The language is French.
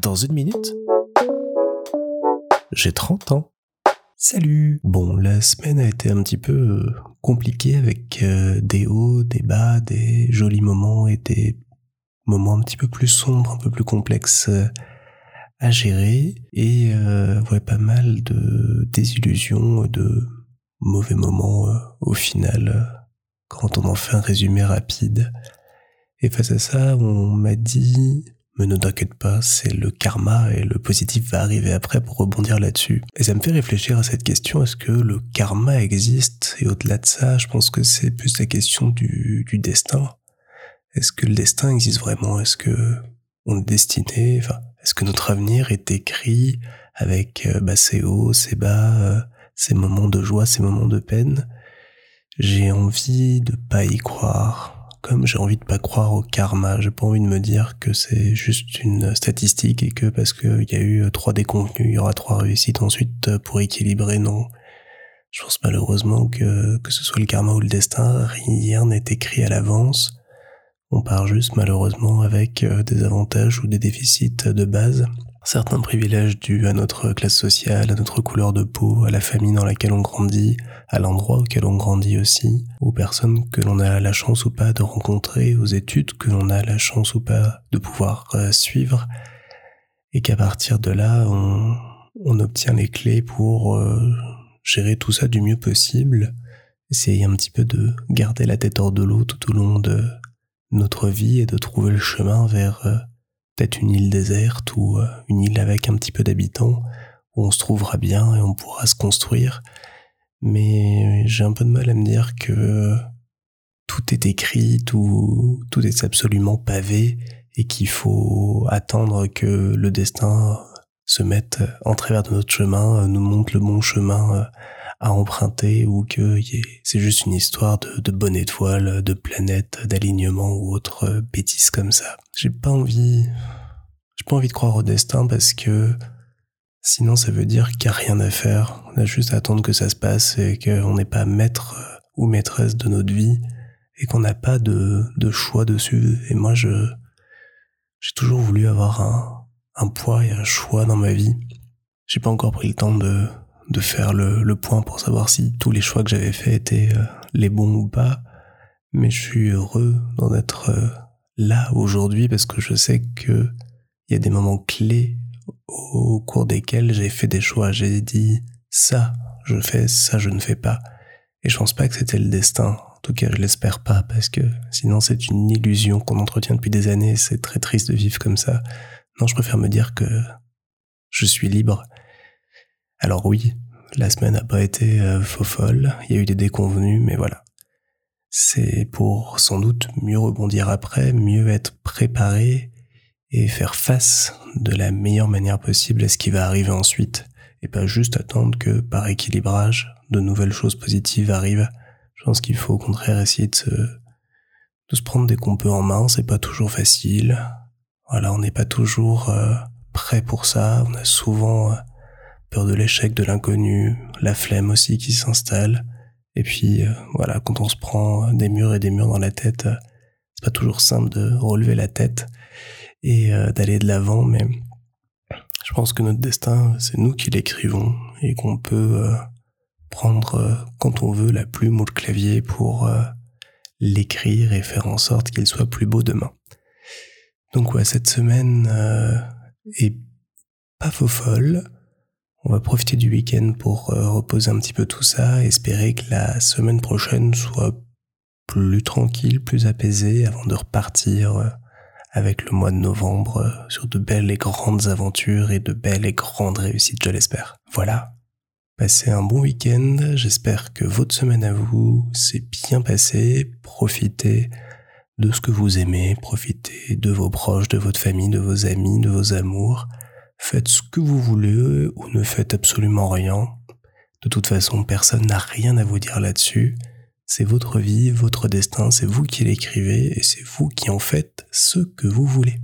Dans une minute, j'ai 30 ans. Salut Bon, la semaine a été un petit peu euh, compliquée avec euh, des hauts, des bas, des jolis moments et des moments un petit peu plus sombres, un peu plus complexes euh, à gérer et ouais, pas mal de désillusions, de mauvais moments au final quand on en fait un résumé rapide. Et face à ça, on m'a dit mais ne t'inquiète pas, c'est le karma et le positif va arriver après pour rebondir là-dessus. Et ça me fait réfléchir à cette question, est-ce que le karma existe? Et au-delà de ça, je pense que c'est plus la question du, destin. Est-ce que le destin existe vraiment? Est-ce que on est destiné Enfin, est-ce que notre avenir est écrit avec euh, bah, ses hauts, ses bas, euh, ses moments de joie, ses moments de peine? J'ai envie de pas y croire comme j'ai envie de pas croire au karma, j'ai pas envie de me dire que c'est juste une statistique et que parce qu'il y a eu trois déconvenus, il y aura trois réussites ensuite pour équilibrer, non. Je pense malheureusement que, que ce soit le karma ou le destin, rien n'est écrit à l'avance. On part juste malheureusement avec euh, des avantages ou des déficits de base. Certains privilèges dus à notre classe sociale, à notre couleur de peau, à la famille dans laquelle on grandit, à l'endroit auquel on grandit aussi, aux personnes que l'on a la chance ou pas de rencontrer, aux études que l'on a la chance ou pas de pouvoir euh, suivre, et qu'à partir de là, on, obtient les clés pour euh, gérer tout ça du mieux possible, essayer un petit peu de garder la tête hors de l'eau tout au long de notre vie et de trouver le chemin vers euh, peut-être une île déserte ou euh, une île avec un petit peu d'habitants où on se trouvera bien et on pourra se construire. Mais j'ai un peu de mal à me dire que tout est écrit, tout, tout est absolument pavé et qu'il faut attendre que le destin se mette en travers de notre chemin, nous montre le bon chemin euh, à emprunter ou que c'est juste une histoire de, de bonne étoile, de planète, d'alignement ou autre euh, bêtises comme ça. J'ai pas envie, j'ai pas envie de croire au destin parce que sinon ça veut dire qu'il n'y a rien à faire. On a juste à attendre que ça se passe et qu'on n'est pas maître euh, ou maîtresse de notre vie et qu'on n'a pas de, de choix dessus. Et moi, je, j'ai toujours voulu avoir un, un poids et un choix dans ma vie. J'ai pas encore pris le temps de, de faire le, le point pour savoir si tous les choix que j'avais faits étaient euh, les bons ou pas, mais je suis heureux d'en être euh, là aujourd'hui parce que je sais que il y a des moments clés au cours desquels j'ai fait des choix, j'ai dit ça je fais, ça je ne fais pas, et je pense pas que c'était le destin. En tout cas, je l'espère pas parce que sinon c'est une illusion qu'on entretient depuis des années. C'est très triste de vivre comme ça. Non, je préfère me dire que je suis libre alors oui, la semaine n'a pas été euh, faux folle, il y a eu des déconvenus, mais voilà. C'est pour sans doute mieux rebondir après, mieux être préparé et faire face de la meilleure manière possible à ce qui va arriver ensuite, et pas juste attendre que par équilibrage, de nouvelles choses positives arrivent. Je pense qu'il faut au contraire essayer de se, de se prendre des qu'on peut en main, c'est pas toujours facile. Voilà, on n'est pas toujours euh, prêt pour ça, on a souvent... Euh, peur de l'échec, de l'inconnu, la flemme aussi qui s'installe. Et puis euh, voilà, quand on se prend des murs et des murs dans la tête, euh, c'est pas toujours simple de relever la tête et euh, d'aller de l'avant, mais je pense que notre destin, c'est nous qui l'écrivons et qu'on peut prendre quand on veut la plume ou le clavier pour l'écrire et faire en sorte qu'il soit plus beau demain. Donc ouais, cette semaine est pas faux folle, on va profiter du week-end pour euh, reposer un petit peu tout ça, espérer que la semaine prochaine soit plus tranquille, plus apaisée avant de repartir euh, avec le mois de novembre euh, sur de belles et grandes aventures et de belles et grandes réussites, je l'espère. Voilà. Passez un bon week-end, j'espère que votre semaine à vous s'est bien passée, profitez de ce que vous aimez, profitez de vos proches, de votre famille, de vos amis, de vos amours. Faites ce que vous voulez ou ne faites absolument rien. De toute façon, personne n'a rien à vous dire là-dessus. C'est votre vie, votre destin, c'est vous qui l'écrivez et c'est vous qui en faites ce que vous voulez.